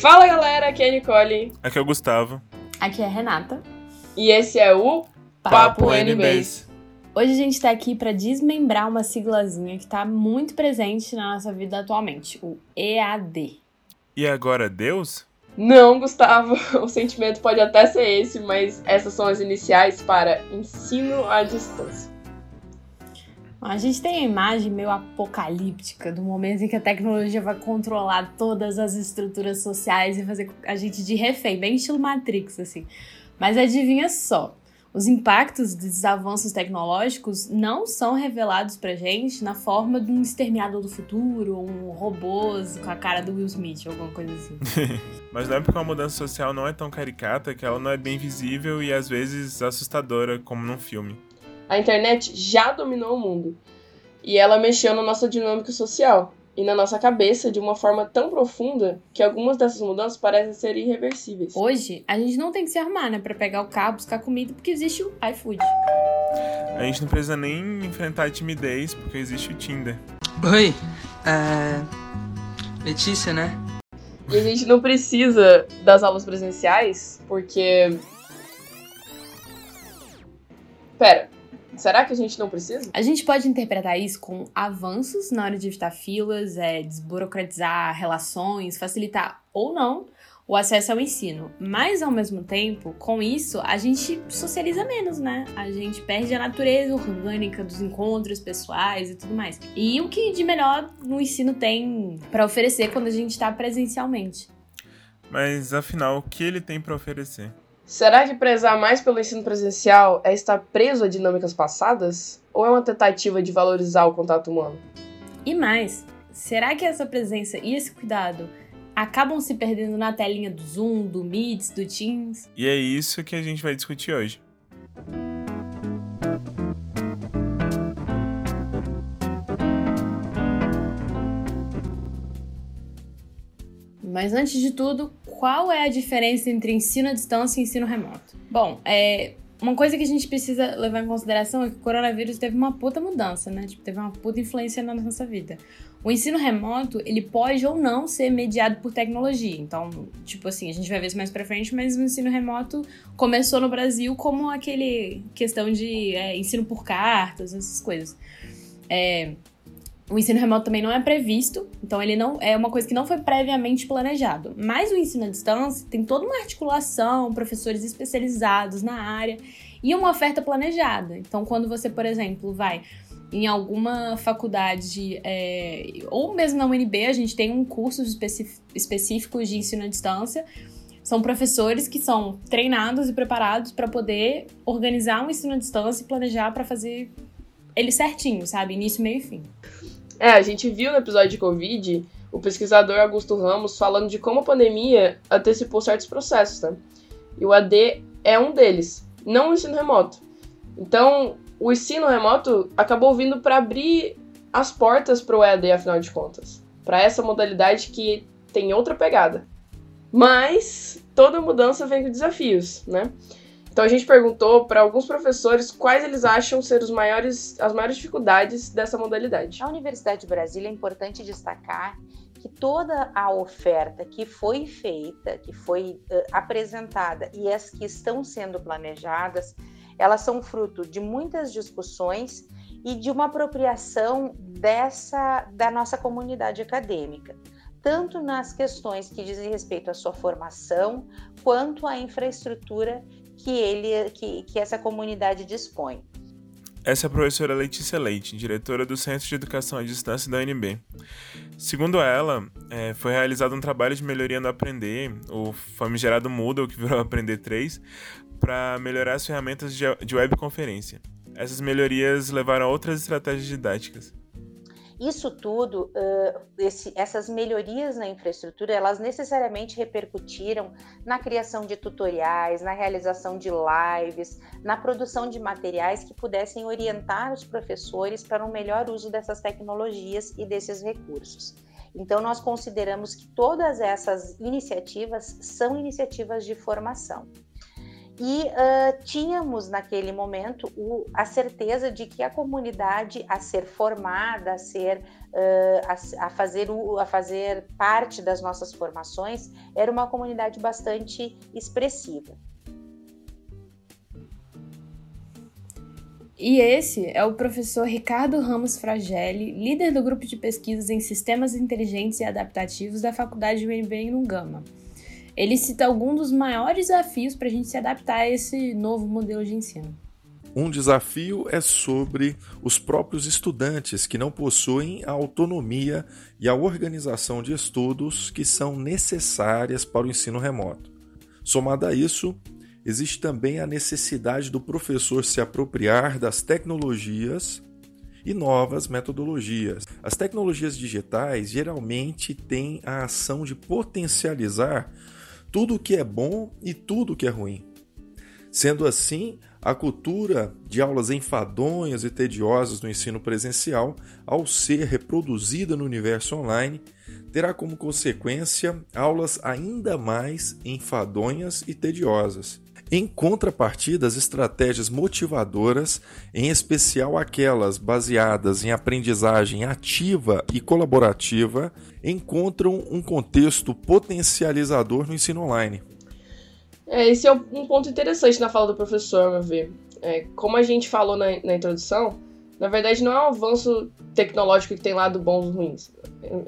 Fala galera, aqui é a Nicole. Aqui é o Gustavo. Aqui é a Renata. E esse é o Papo, Papo NBase. Hoje a gente está aqui para desmembrar uma siglazinha que está muito presente na nossa vida atualmente, o EAD. E agora Deus? Não, Gustavo, o sentimento pode até ser esse, mas essas são as iniciais para ensino à distância. A gente tem a imagem meio apocalíptica do momento em que a tecnologia vai controlar todas as estruturas sociais e fazer a gente de refém, bem estilo Matrix, assim. Mas adivinha só, os impactos desses avanços tecnológicos não são revelados pra gente na forma de um exterminador do futuro, um robôs com a cara do Will Smith, alguma coisa assim. Mas não é porque a mudança social não é tão caricata que ela não é bem visível e às vezes assustadora, como num filme a internet já dominou o mundo. E ela mexeu na nossa dinâmica social e na nossa cabeça de uma forma tão profunda que algumas dessas mudanças parecem ser irreversíveis. Hoje, a gente não tem que se arrumar, né, para pegar o carro, buscar comida, porque existe o iFood. A gente não precisa nem enfrentar a timidez, porque existe o Tinder. Oi, é... Letícia, né? E a gente não precisa das aulas presenciais, porque. Pera, Será que a gente não precisa? A gente pode interpretar isso com avanços na hora de evitar filas, é, desburocratizar relações, facilitar ou não o acesso ao ensino. Mas ao mesmo tempo, com isso, a gente socializa menos, né? A gente perde a natureza orgânica dos encontros pessoais e tudo mais. E o que de melhor no ensino tem para oferecer quando a gente está presencialmente? Mas afinal, o que ele tem para oferecer? Será que prezar mais pelo ensino presencial é estar preso a dinâmicas passadas? Ou é uma tentativa de valorizar o contato humano? E mais, será que essa presença e esse cuidado acabam se perdendo na telinha do Zoom, do Meets, do Teams? E é isso que a gente vai discutir hoje. Mas antes de tudo, qual é a diferença entre ensino à distância e ensino remoto? Bom, é, uma coisa que a gente precisa levar em consideração é que o coronavírus teve uma puta mudança, né? Tipo, teve uma puta influência na nossa vida. O ensino remoto, ele pode ou não ser mediado por tecnologia. Então, tipo assim, a gente vai ver isso mais pra frente, mas o ensino remoto começou no Brasil como aquele questão de é, ensino por cartas, essas coisas. É, o ensino remoto também não é previsto, então ele não é uma coisa que não foi previamente planejado. Mas o ensino à distância tem toda uma articulação, professores especializados na área e uma oferta planejada. Então, quando você, por exemplo, vai em alguma faculdade, é, ou mesmo na UNB, a gente tem um curso específico de ensino à distância. São professores que são treinados e preparados para poder organizar um ensino à distância e planejar para fazer ele certinho, sabe? Início, meio e fim. É, a gente viu no episódio de Covid o pesquisador Augusto Ramos falando de como a pandemia antecipou certos processos, né? E o AD é um deles, não o ensino remoto. Então, o ensino remoto acabou vindo para abrir as portas para o EAD, afinal de contas, para essa modalidade que tem outra pegada. Mas toda mudança vem com desafios, né? Então a gente perguntou para alguns professores quais eles acham ser os maiores, as maiores dificuldades dessa modalidade. Na Universidade de Brasília é importante destacar que toda a oferta que foi feita, que foi uh, apresentada e as que estão sendo planejadas, elas são fruto de muitas discussões e de uma apropriação dessa da nossa comunidade acadêmica, tanto nas questões que dizem respeito à sua formação, quanto à infraestrutura que ele que, que essa comunidade dispõe. Essa é a professora Letícia Leite, diretora do Centro de Educação à Distância da UNB. Segundo ela, é, foi realizado um trabalho de melhoria no Aprender, o famigerado Moodle, que virou Aprender 3, para melhorar as ferramentas de, webconferência. Essas melhorias levaram a outras estratégias didáticas. Isso tudo, uh, esse, essas melhorias na infraestrutura, elas necessariamente repercutiram na criação de tutoriais, na realização de lives, na produção de materiais que pudessem orientar os professores para um melhor uso dessas tecnologias e desses recursos. Então, nós consideramos que todas essas iniciativas são iniciativas de formação. E uh, tínhamos naquele momento o, a certeza de que a comunidade a ser formada, a ser uh, a, a, fazer o, a fazer parte das nossas formações era uma comunidade bastante expressiva. E esse é o professor Ricardo Ramos Fragelli, líder do grupo de pesquisas em sistemas inteligentes e adaptativos da Faculdade UNB no Gama. Ele cita alguns dos maiores desafios para a gente se adaptar a esse novo modelo de ensino. Um desafio é sobre os próprios estudantes que não possuem a autonomia e a organização de estudos que são necessárias para o ensino remoto. Somado a isso, existe também a necessidade do professor se apropriar das tecnologias e novas metodologias. As tecnologias digitais geralmente têm a ação de potencializar tudo o que é bom e tudo o que é ruim. Sendo assim, a cultura de aulas enfadonhas e tediosas no ensino presencial, ao ser reproduzida no universo online, terá como consequência aulas ainda mais enfadonhas e tediosas. Em contrapartida, as estratégias motivadoras, em especial aquelas baseadas em aprendizagem ativa e colaborativa, encontram um contexto potencializador no ensino online. É, esse é um ponto interessante na fala do professor, meu ver. É, como a gente falou na, na introdução, na verdade não é um avanço tecnológico que tem lado bons e ruins.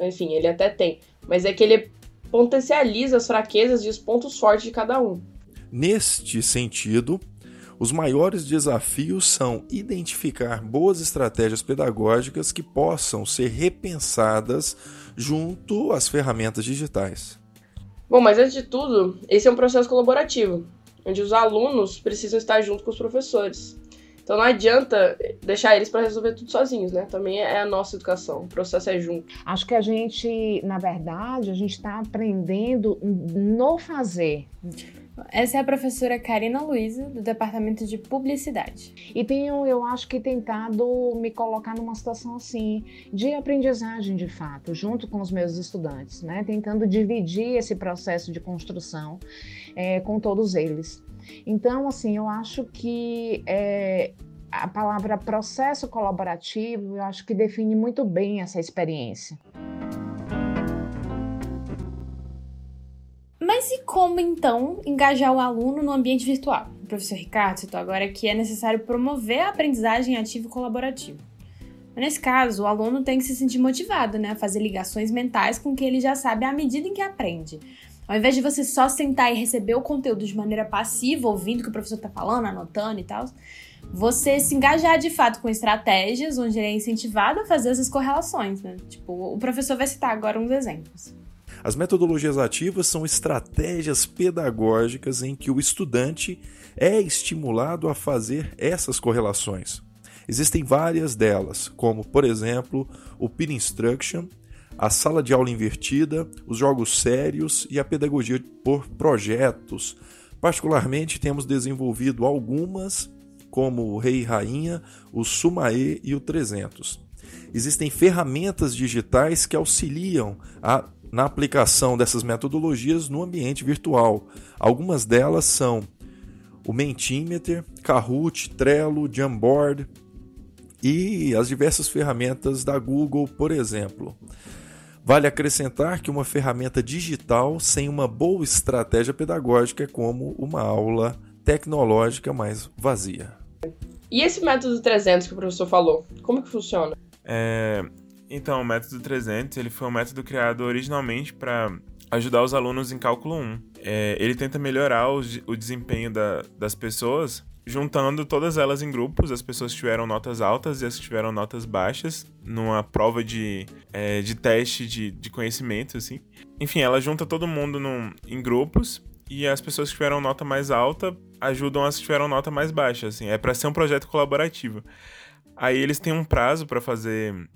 Enfim, ele até tem. Mas é que ele potencializa as fraquezas e os pontos fortes de cada um. Neste sentido, os maiores desafios são identificar boas estratégias pedagógicas que possam ser repensadas junto às ferramentas digitais. Bom, mas antes de tudo, esse é um processo colaborativo, onde os alunos precisam estar junto com os professores. Então não adianta deixar eles para resolver tudo sozinhos, né? Também é a nossa educação, o processo é junto. Acho que a gente, na verdade, a gente está aprendendo no fazer. Essa é a professora Karina Luiza, do Departamento de Publicidade. E tenho, eu acho que, tentado me colocar numa situação assim, de aprendizagem de fato, junto com os meus estudantes, né? Tentando dividir esse processo de construção é, com todos eles. Então, assim, eu acho que é, a palavra processo colaborativo, eu acho que define muito bem essa experiência. Mas e como então engajar o aluno no ambiente virtual? O professor Ricardo citou agora que é necessário promover a aprendizagem ativa e colaborativa. Mas nesse caso, o aluno tem que se sentir motivado, né, a fazer ligações mentais com o que ele já sabe à medida em que aprende. Ao invés de você só sentar e receber o conteúdo de maneira passiva, ouvindo o que o professor está falando, anotando e tal, você se engajar de fato com estratégias onde ele é incentivado a fazer essas correlações, né? Tipo, o professor vai citar agora uns exemplos. As metodologias ativas são estratégias pedagógicas em que o estudante é estimulado a fazer essas correlações. Existem várias delas, como, por exemplo, o peer instruction, a sala de aula invertida, os jogos sérios e a pedagogia por projetos. Particularmente, temos desenvolvido algumas, como o Rei e Rainha, o Sumae e o 300. Existem ferramentas digitais que auxiliam a na aplicação dessas metodologias no ambiente virtual. Algumas delas são o Mentimeter, Kahoot, Trello, Jamboard e as diversas ferramentas da Google, por exemplo. Vale acrescentar que uma ferramenta digital sem uma boa estratégia pedagógica é como uma aula tecnológica mais vazia. E esse método 300 que o professor falou, como que funciona? É, então, o método 300 ele foi um método criado originalmente para ajudar os alunos em cálculo 1. É, ele tenta melhorar o, o desempenho da, das pessoas juntando todas elas em grupos, as pessoas que tiveram notas altas e as que tiveram notas baixas, numa prova de, é, de teste de, de conhecimento, assim. Enfim, ela junta todo mundo num, em grupos e as pessoas que tiveram nota mais alta ajudam as que tiveram nota mais baixa, assim. É para ser um projeto colaborativo. Aí eles têm um prazo para fazer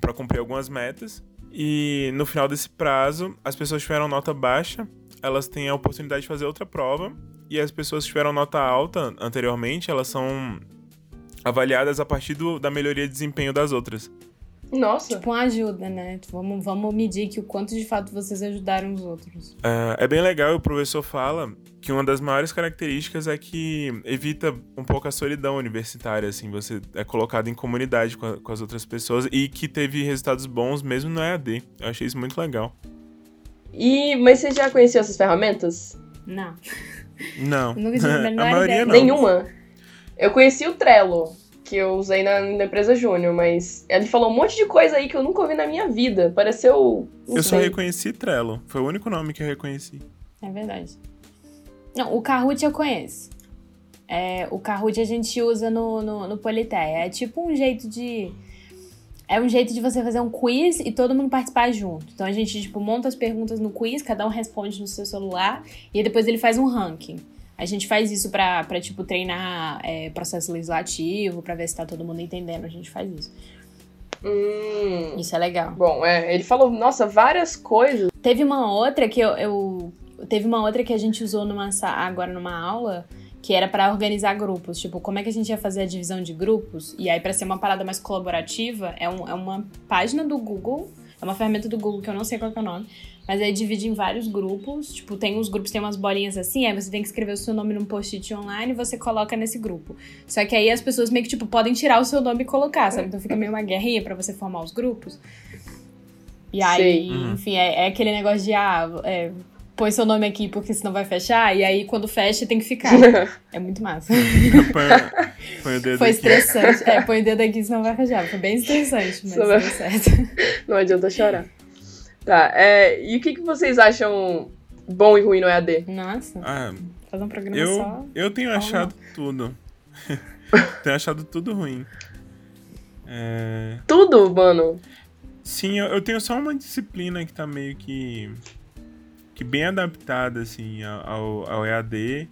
para cumprir algumas metas. E no final desse prazo, as pessoas tiveram nota baixa, elas têm a oportunidade de fazer outra prova. E as pessoas que tiveram nota alta anteriormente, elas são avaliadas a partir do, da melhoria de desempenho das outras. Nossa. Tipo uma ajuda, né? Vamos, vamos medir que o quanto de fato vocês ajudaram os outros. É, é bem legal, o professor fala que uma das maiores características é que evita um pouco a solidão universitária, assim, você é colocado em comunidade com, a, com as outras pessoas e que teve resultados bons mesmo no EAD. Eu achei isso muito legal. E, mas você já conhecia essas ferramentas? Não. Não. Nunca tive a a maioria ideia. não. Nenhuma. Eu conheci o Trello, que eu usei na, na empresa Júnior, mas ele falou um monte de coisa aí que eu nunca ouvi na minha vida. Pareceu. Eu só reconheci Trello. Foi o único nome que eu reconheci. É verdade. Não, o Kahoot eu conheço. É, o Kahoot a gente usa no, no, no Politeia. É tipo um jeito de. É um jeito de você fazer um quiz e todo mundo participar junto. Então a gente, tipo, monta as perguntas no quiz, cada um responde no seu celular e depois ele faz um ranking. A gente faz isso pra, pra tipo, treinar é, processo legislativo, pra ver se tá todo mundo entendendo. A gente faz isso. Hum. Isso é legal. Bom, é, ele falou, nossa, várias coisas. Teve uma outra que eu, eu- teve uma outra que a gente usou numa agora numa aula que era pra organizar grupos, tipo, como é que a gente ia fazer a divisão de grupos? E aí pra ser uma parada mais colaborativa, é, um- é uma página do Google, é uma ferramenta do Google que eu não sei qual que é o nome, mas aí divide em vários grupos, tipo, tem uns grupos tem umas bolinhas assim, aí você tem que escrever o seu nome num post-it online e você coloca nesse grupo. Só que aí as pessoas meio que tipo podem tirar o seu nome e colocar, sabe? Então fica meio uma guerrinha pra você formar os grupos. E aí, Sei. Uhum. enfim, é, é aquele negócio de, ah, é, põe seu nome aqui porque senão vai fechar, e aí quando fecha tem que ficar. É muito massa. Põe, põe o dedo Foi aqui. estressante. É, põe o dedo aqui senão vai fechar. Foi bem estressante, mas deu certo. Não adianta chorar. Tá, é, e o que, que vocês acham bom e ruim no EAD? Nossa, Ah, fazer um programa eu, só. eu tenho achado tudo. tenho achado tudo ruim. É, Tudo, mano. Sim, eu, eu tenho só uma disciplina que tá meio que. que bem adaptada, assim, ao, ao EAD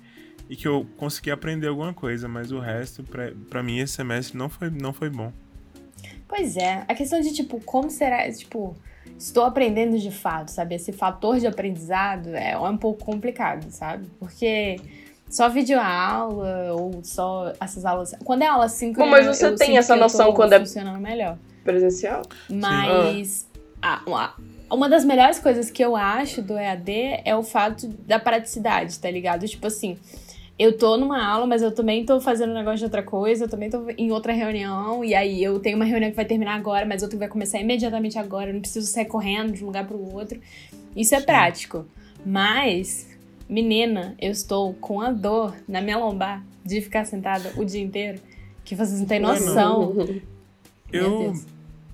e que eu consegui aprender alguma coisa, mas o resto, pra, pra mim, esse semestre não foi, não foi bom. Pois é, a questão de, tipo, como será, tipo, estou aprendendo de fato, sabe? Esse fator de aprendizado é um pouco complicado, sabe? Porque só videoaula ou só essas aulas... Quando é aula síncrona, Bom, mas você eu tem essa noção quando é- funcionando melhor. Presencial? Mas uma das melhores coisas que eu acho do EAD é o fato da praticidade, tá ligado? Tipo assim, eu tô numa aula, mas eu também tô fazendo um negócio de outra coisa, eu também tô em outra reunião, e aí eu tenho uma reunião que vai terminar agora, mas outra que vai começar imediatamente agora, eu não preciso sair correndo de um lugar pro outro. Isso é prático. Mas, menina, eu estou com a dor na minha lombar de ficar sentada o dia inteiro, que vocês não têm noção. Eu,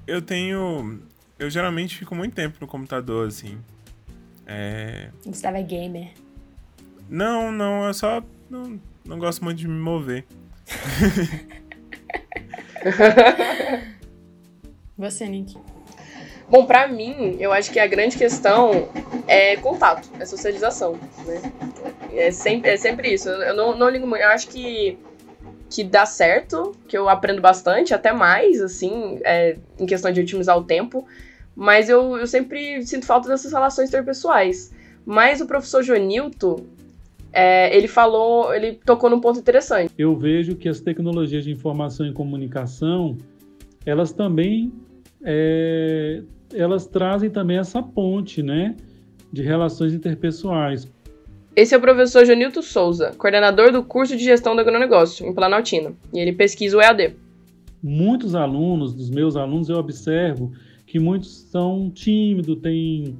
eu tenho. Eu geralmente fico muito tempo no computador, assim. É. Gustavo é gamer. Não, não, eu só não, não gosto muito de me mover. Você, Nick. Bom, pra mim, eu acho que a grande questão é contato, é socialização, né? É sempre, é sempre isso. Eu não, não ligo muito. Eu acho que, que dá certo, que eu aprendo bastante, até mais, assim, é, em questão de otimizar o tempo. Mas eu, eu sempre sinto falta dessas relações interpessoais. Mas o professor Jonilton, é, ele falou, ele tocou num ponto interessante. eu vejo que as tecnologias de informação e comunicação, elas também é, elas trazem também essa ponte, né, de relações interpessoais. Esse é o professor Jonilton Souza, coordenador do curso de gestão do agronegócio, em Planaltina. E ele pesquisa o EAD. Muitos alunos, dos meus alunos, eu observo que muitos são tímidos, têm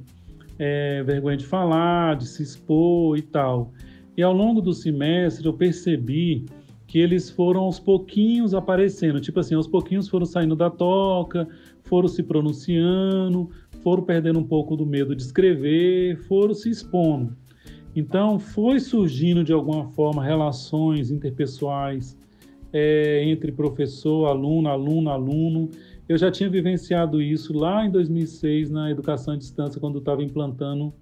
é, vergonha de falar, de se expor e tal. E ao longo do semestre eu percebi que eles foram aos pouquinhos aparecendo, tipo assim, aos pouquinhos foram saindo da toca, foram se pronunciando, foram perdendo um pouco do medo de escrever, foram se expondo. Então, foi surgindo de alguma forma relações interpessoais é, entre professor, aluno, aluno, aluno. Eu já tinha vivenciado isso lá em 2006 na educação à distância, quando estava implantando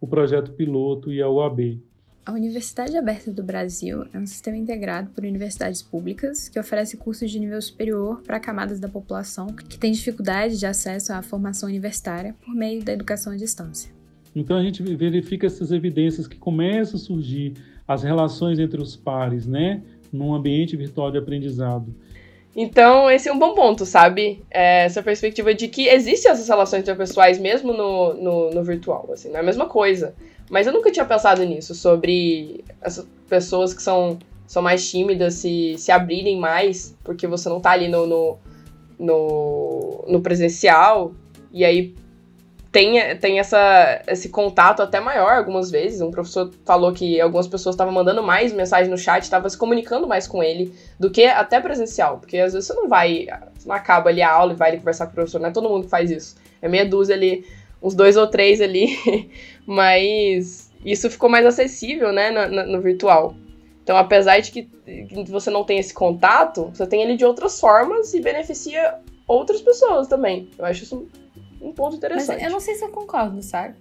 o projeto piloto e a UAB. A Universidade Aberta do Brasil é um sistema integrado por universidades públicas que oferece cursos de nível superior para camadas da população que têm dificuldade de acesso à formação universitária por meio da educação à distância. Então a gente verifica essas evidências que começam a surgir as relações entre os pares, né, num ambiente virtual de aprendizado. Então, esse é um bom ponto, sabe? É essa perspectiva de que existem essas relações interpessoais mesmo no, no, no, virtual, assim, não é a mesma coisa. Mas eu nunca tinha pensado nisso, sobre essas pessoas que são, são mais tímidas se, se abrirem mais, porque você não tá ali no, no, no, no presencial, e aí tem, tem essa, esse contato até maior algumas vezes. Um professor falou que algumas pessoas estavam mandando mais mensagem no chat, estavam se comunicando mais com ele do que até presencial. Porque às vezes você não vai, você não acaba ali a aula e vai ali conversar com o professor, não é todo mundo que faz isso. É meia dúzia ali, uns dois ou três ali, mas isso ficou mais acessível, né, no, no virtual. Então, apesar de que você não tem esse contato, você tem ele de outras formas e beneficia outras pessoas também. Eu acho isso um ponto interessante. Mas eu não sei se eu concordo, sabe?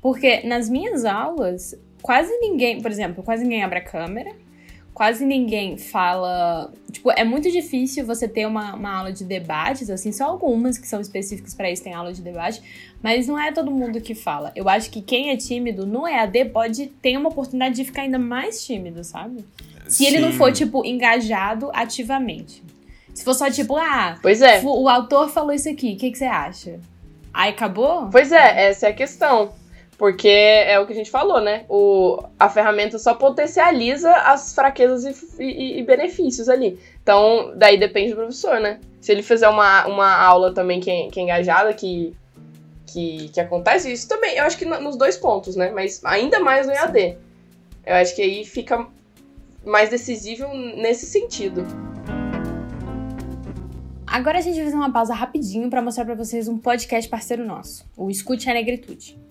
Porque nas minhas aulas, quase ninguém, por exemplo, quase ninguém abre a câmera, quase ninguém fala. Tipo, é muito difícil você ter uma, uma aula de debates, assim, só algumas que são específicas para isso tem aula de debate, mas não é todo mundo que fala. Eu acho que quem é tímido no EAD pode ter uma oportunidade de ficar ainda mais tímido, sabe? Se Sim. ele não for, tipo, engajado ativamente. Se for só tipo, ah, pois é. o autor falou isso aqui, o que, que você acha? Aí acabou? Pois é, essa é a questão. Porque é o que a gente falou, né? O, a ferramenta só potencializa as fraquezas e, e, e, benefícios ali. Então, daí depende do professor, né? Se ele fizer uma, uma aula também que é, que é engajada, que, que, que acontece, isso também, eu acho que nos dois pontos, né? Mas ainda mais no EAD. Eu acho que aí fica mais decisivo nesse sentido. Agora a gente vai fazer uma pausa rapidinho para mostrar para vocês um podcast parceiro nosso, o Escute a Negritude.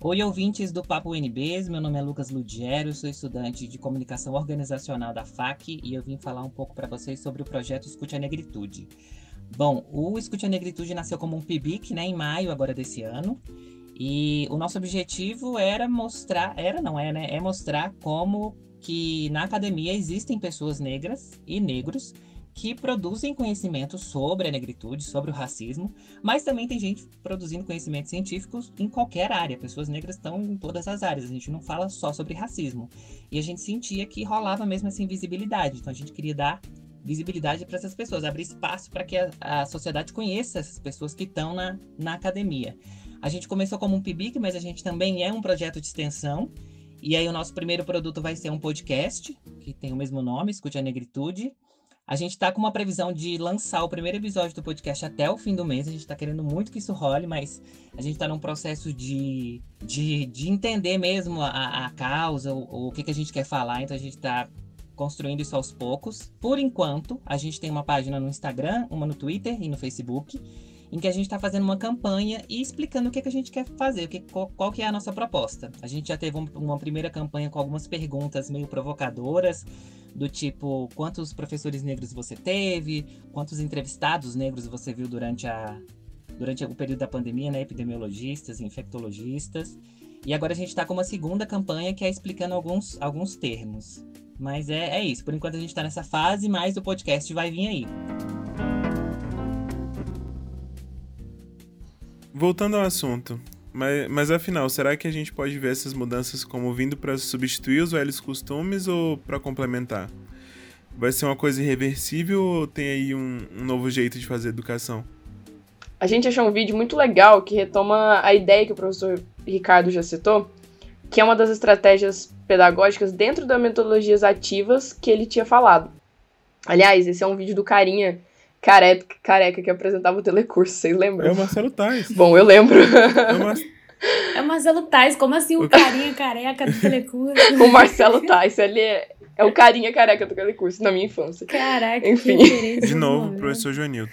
Oi, ouvintes do Papo UNBs, meu nome é Lucas Ludiero, sou estudante de comunicação organizacional da FAC e eu vim falar um pouco para vocês sobre o projeto Escute a Negritude. Bom, o Escute a Negritude nasceu como um PIBIC, né, em maio agora desse ano, e o nosso objetivo era mostrar, era não é, né, é mostrar como que na academia existem pessoas negras e negros que produzem conhecimento sobre a negritude, sobre o racismo, mas também tem gente produzindo conhecimentos científicos em qualquer área. Pessoas negras estão em todas as áreas. A gente não fala só sobre racismo. E a gente sentia que rolava mesmo essa invisibilidade. Então a gente queria dar visibilidade para essas pessoas, abrir espaço para que a, a, sociedade conheça essas pessoas que estão na, na academia. A gente começou como um PIBIC, mas a gente também é um projeto de extensão. E aí o nosso primeiro produto vai ser um podcast, que tem o mesmo nome, Escute a Negritude. A gente está com uma previsão de lançar o primeiro episódio do podcast até o fim do mês. A gente está querendo muito que isso role, mas a gente está num processo de, de, de, entender mesmo a, a causa, o, o que, que a gente quer falar. Então a gente está construindo isso aos poucos. Por enquanto, a gente tem uma página no Instagram, uma no Twitter e no Facebook, em que a gente está fazendo uma campanha e explicando o que, que a gente quer fazer, o que, qual, qual que é a nossa proposta. A gente já teve um, uma primeira campanha com algumas perguntas meio provocadoras, do tipo quantos professores negros você teve, quantos entrevistados negros você viu durante a durante o período da pandemia, né, epidemiologistas, infectologistas. E agora a gente está com uma segunda campanha que é explicando alguns, alguns termos. Mas é, é isso. Por enquanto a gente está nessa fase, mas o podcast vai vir aí. Voltando ao assunto, mas, mas afinal, será que a gente pode ver essas mudanças como vindo para substituir os velhos costumes ou para complementar? Vai ser uma coisa irreversível ou tem aí um, um novo jeito de fazer educação? A gente achou um vídeo muito legal que retoma a ideia que o professor Ricardo já citou, que é uma das estratégias pedagógicas dentro das metodologias ativas que ele tinha falado. Aliás, esse é um vídeo do Carinha careca, careca que apresentava o telecurso, vocês lembram? É o Marcelo Tais. Bom, eu lembro. É o, Mar... é o Marcelo Tais, como assim o, o carinha careca do telecurso? o Marcelo Tais, ele é, é o carinha careca do telecurso na minha infância. Caraca, Enfim. De novo, professor Joanilton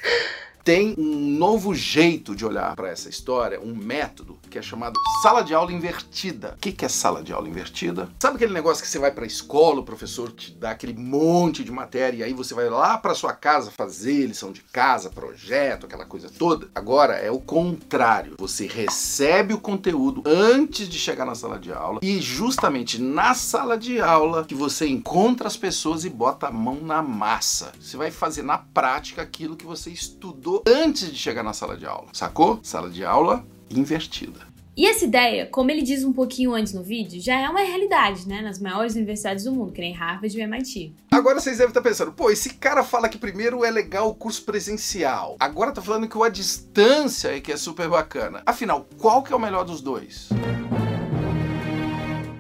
tem um novo jeito de olhar para essa história, um método que é chamado sala de aula invertida. O que é sala de aula invertida? Sabe aquele negócio que você vai para a escola, o professor te dá aquele monte de matéria e aí você vai lá para sua casa fazer lição de casa, projeto, aquela coisa toda? Agora é o contrário. Você recebe o conteúdo antes de chegar na sala de aula e justamente na sala de aula que você encontra as pessoas e bota a mão na massa. Você vai fazer na prática aquilo que você estudou antes de chegar na sala de aula, sacou? Sala de aula invertida. E essa ideia, como ele diz um pouquinho antes no vídeo, já é uma realidade, né? Nas maiores universidades do mundo, que nem Harvard e MIT. Agora vocês devem estar pensando, pô, esse cara fala que primeiro é legal o curso presencial. Agora tá falando que o à distância é que é super bacana. Afinal, qual que é o melhor dos dois?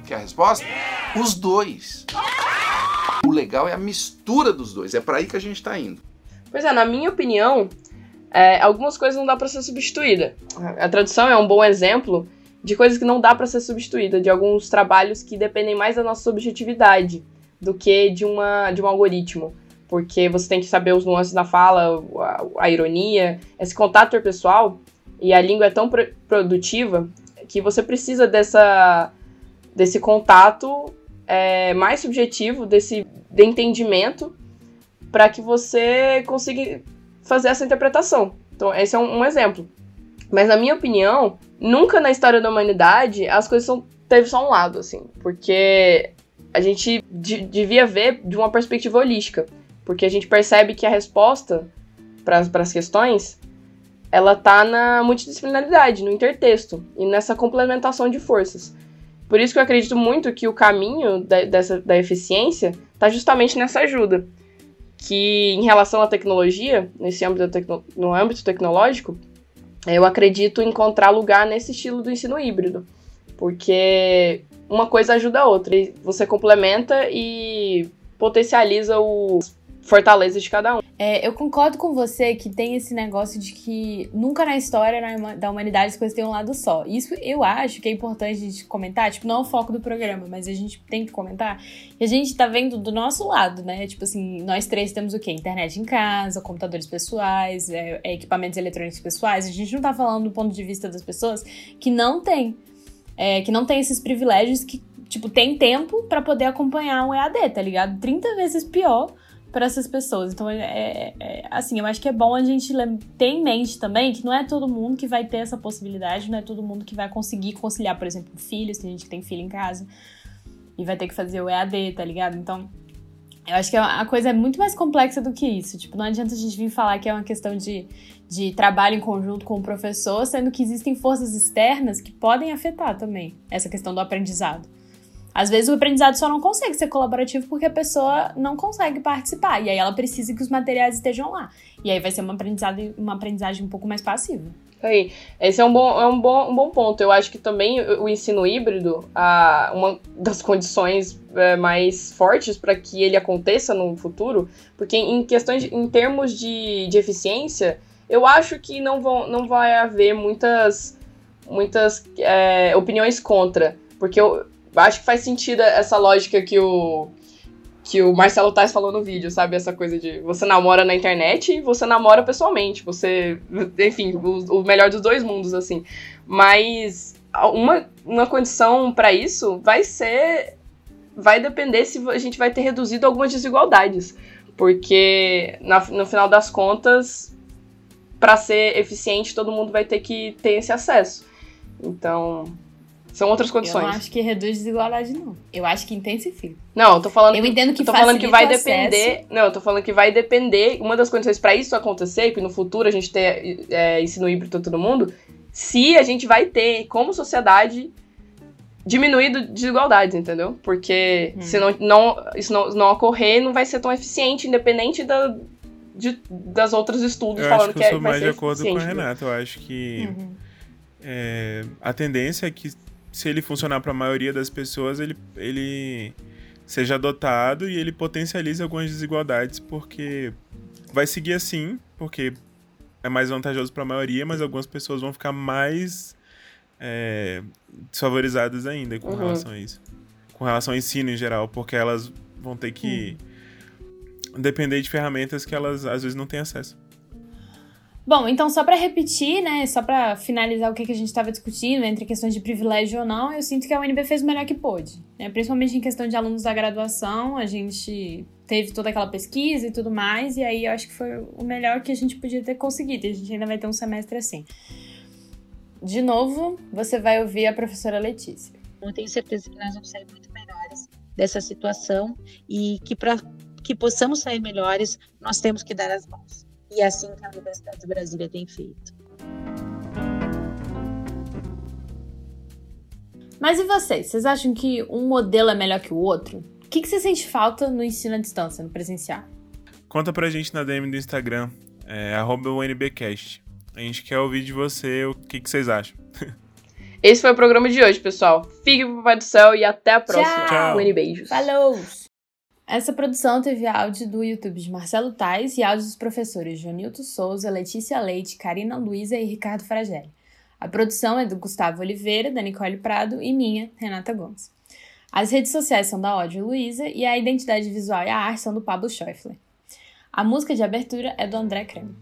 Quer a resposta? Os dois. O legal é a mistura dos dois. É para aí que a gente tá indo. Pois é, na minha opinião, é, algumas coisas não dá para ser substituída. A tradução é um bom exemplo de coisas que não dá para ser substituída, de alguns trabalhos que dependem mais da nossa subjetividade do que de, uma, de um algoritmo. Porque você tem que saber os nuances na fala, a, a ironia, esse contato interpessoal, e a língua é tão pr produtiva que você precisa dessa, desse contato é, mais subjetivo, desse de entendimento, para que você consiga fazer essa interpretação. Então, esse é um, um, exemplo. Mas, na minha opinião, nunca na história da humanidade as coisas são, teve só um lado, assim. Porque a gente devia ver de uma perspectiva holística. Porque a gente percebe que a resposta para as questões ela tá na multidisciplinaridade, no intertexto e nessa complementação de forças. Por isso que eu acredito muito que o caminho da, dessa, da eficiência está justamente nessa ajuda que em relação à tecnologia, nesse âmbito tecno no âmbito tecnológico, eu acredito encontrar lugar nesse estilo do ensino híbrido, porque uma coisa ajuda a outra, você complementa e potencializa os fortalezas de cada um. É, eu concordo com você que tem esse negócio de que nunca na história da humanidade as coisas têm um lado só. Isso eu acho que é importante a gente comentar, tipo, não é o foco do programa, mas a gente tem que comentar. E a gente tá vendo do nosso lado, né? Tipo assim, nós três temos o quê? Internet em casa, computadores pessoais, é, é, equipamentos eletrônicos pessoais. A gente não tá falando do ponto de vista das pessoas que não tem. É, que não tem esses privilégios que, tipo, tem tempo para poder acompanhar um EAD, tá ligado? 30 vezes pior para essas pessoas. Então, é, é, é, assim, eu acho que é bom a gente ter em mente também que não é todo mundo que vai ter essa possibilidade, não é todo mundo que vai conseguir conciliar, por exemplo, filhos, tem gente que tem filho em casa e vai ter que fazer o EAD, tá ligado? Então, eu acho que a coisa é muito mais complexa do que isso. Tipo, não adianta a gente vir falar que é uma questão de, de trabalho em conjunto com o professor, sendo que existem forças externas que podem afetar também essa questão do aprendizado. Às vezes o aprendizado só não consegue ser colaborativo porque a pessoa não consegue participar. E aí ela precisa que os materiais estejam lá. E aí vai ser uma aprendizagem, uma aprendizagem um pouco mais passiva. Aí, esse é um bom, é um bom, um bom ponto. Eu acho que também o ensino híbrido, a, uma das condições é, mais fortes para que ele aconteça no futuro, porque em questões, de, em termos de, de eficiência, eu acho que não, vão, não vai haver muitas, muitas é, opiniões contra. Porque eu, acho que faz sentido essa lógica que o que o Marcelo Tais falou no vídeo, sabe? Essa coisa de você namora na internet e você namora pessoalmente. Você, enfim, o, o melhor dos dois mundos, assim. Mas uma, uma condição para isso vai ser. Vai depender se a gente vai ter reduzido algumas desigualdades. Porque, na, no final das contas, para ser eficiente, todo mundo vai ter que ter esse acesso. Então, são outras condições. Eu não acho que reduz desigualdade, não. Eu acho que intensifica. Não, eu tô falando. Eu entendo que eu tô falando que vai depender. Não, eu tô falando que vai depender. Uma das condições para isso acontecer, que no futuro a gente ter é, ensino híbrido todo mundo, se a gente vai ter, como sociedade, diminuído desigualdades, entendeu? Porque hum. se não, não, isso não, não ocorrer, não vai ser tão eficiente, independente da, de, das outros estudos eu falando que, que, eu sou é, mais de acordo com o Renato. Eu acho que uhum. é, a tendência é que se ele funcionar para a maioria das pessoas, ele, ele seja adotado e ele potencializa algumas desigualdades, porque vai seguir assim, porque é mais vantajoso para a maioria, mas algumas pessoas vão ficar mais é, desfavorizadas ainda com uhum. relação a isso. Com relação ao ensino em geral, porque elas vão ter que uhum. depender de ferramentas que elas às vezes não têm acesso. Bom, então só para repetir, né, só para finalizar o que, que a gente estava discutindo entre questões de privilégio ou não, eu sinto que a UNB fez o melhor que pôde, né? Principalmente em questão de alunos da graduação, a gente teve toda aquela pesquisa e tudo mais, e aí eu acho que foi o melhor que a gente podia ter conseguido. A gente ainda vai ter um semestre assim. De novo, você vai ouvir a professora Letícia. Eu tenho certeza que nós vamos sair muito melhores dessa situação e que para que possamos sair melhores, nós temos que dar as mãos e é assim que a Universidade de Brasília tem feito. Mas e vocês? Vocês acham que um modelo é melhor que o outro? O que, que você sente falta no ensino à distância, no presencial? Conta pra gente na DM do Instagram, é UNBcast. A gente quer ouvir de você o que, que vocês acham. Esse foi o programa de hoje, pessoal. Fique pro Papai do Céu e até a próxima. Tchau. UN beijos. Falou! Essa produção teve áudio do YouTube de Marcelo Tais e áudios dos professores Jonilton Souza, Letícia Leite, Karina Luiza e Ricardo Fragelli. A produção é do Gustavo Oliveira, da Nicole Prado e minha, Renata Gomes. As redes sociais são da Ódio Luiza e a identidade visual e a arte são do Pablo Schäufler. A música de abertura é do André Creme.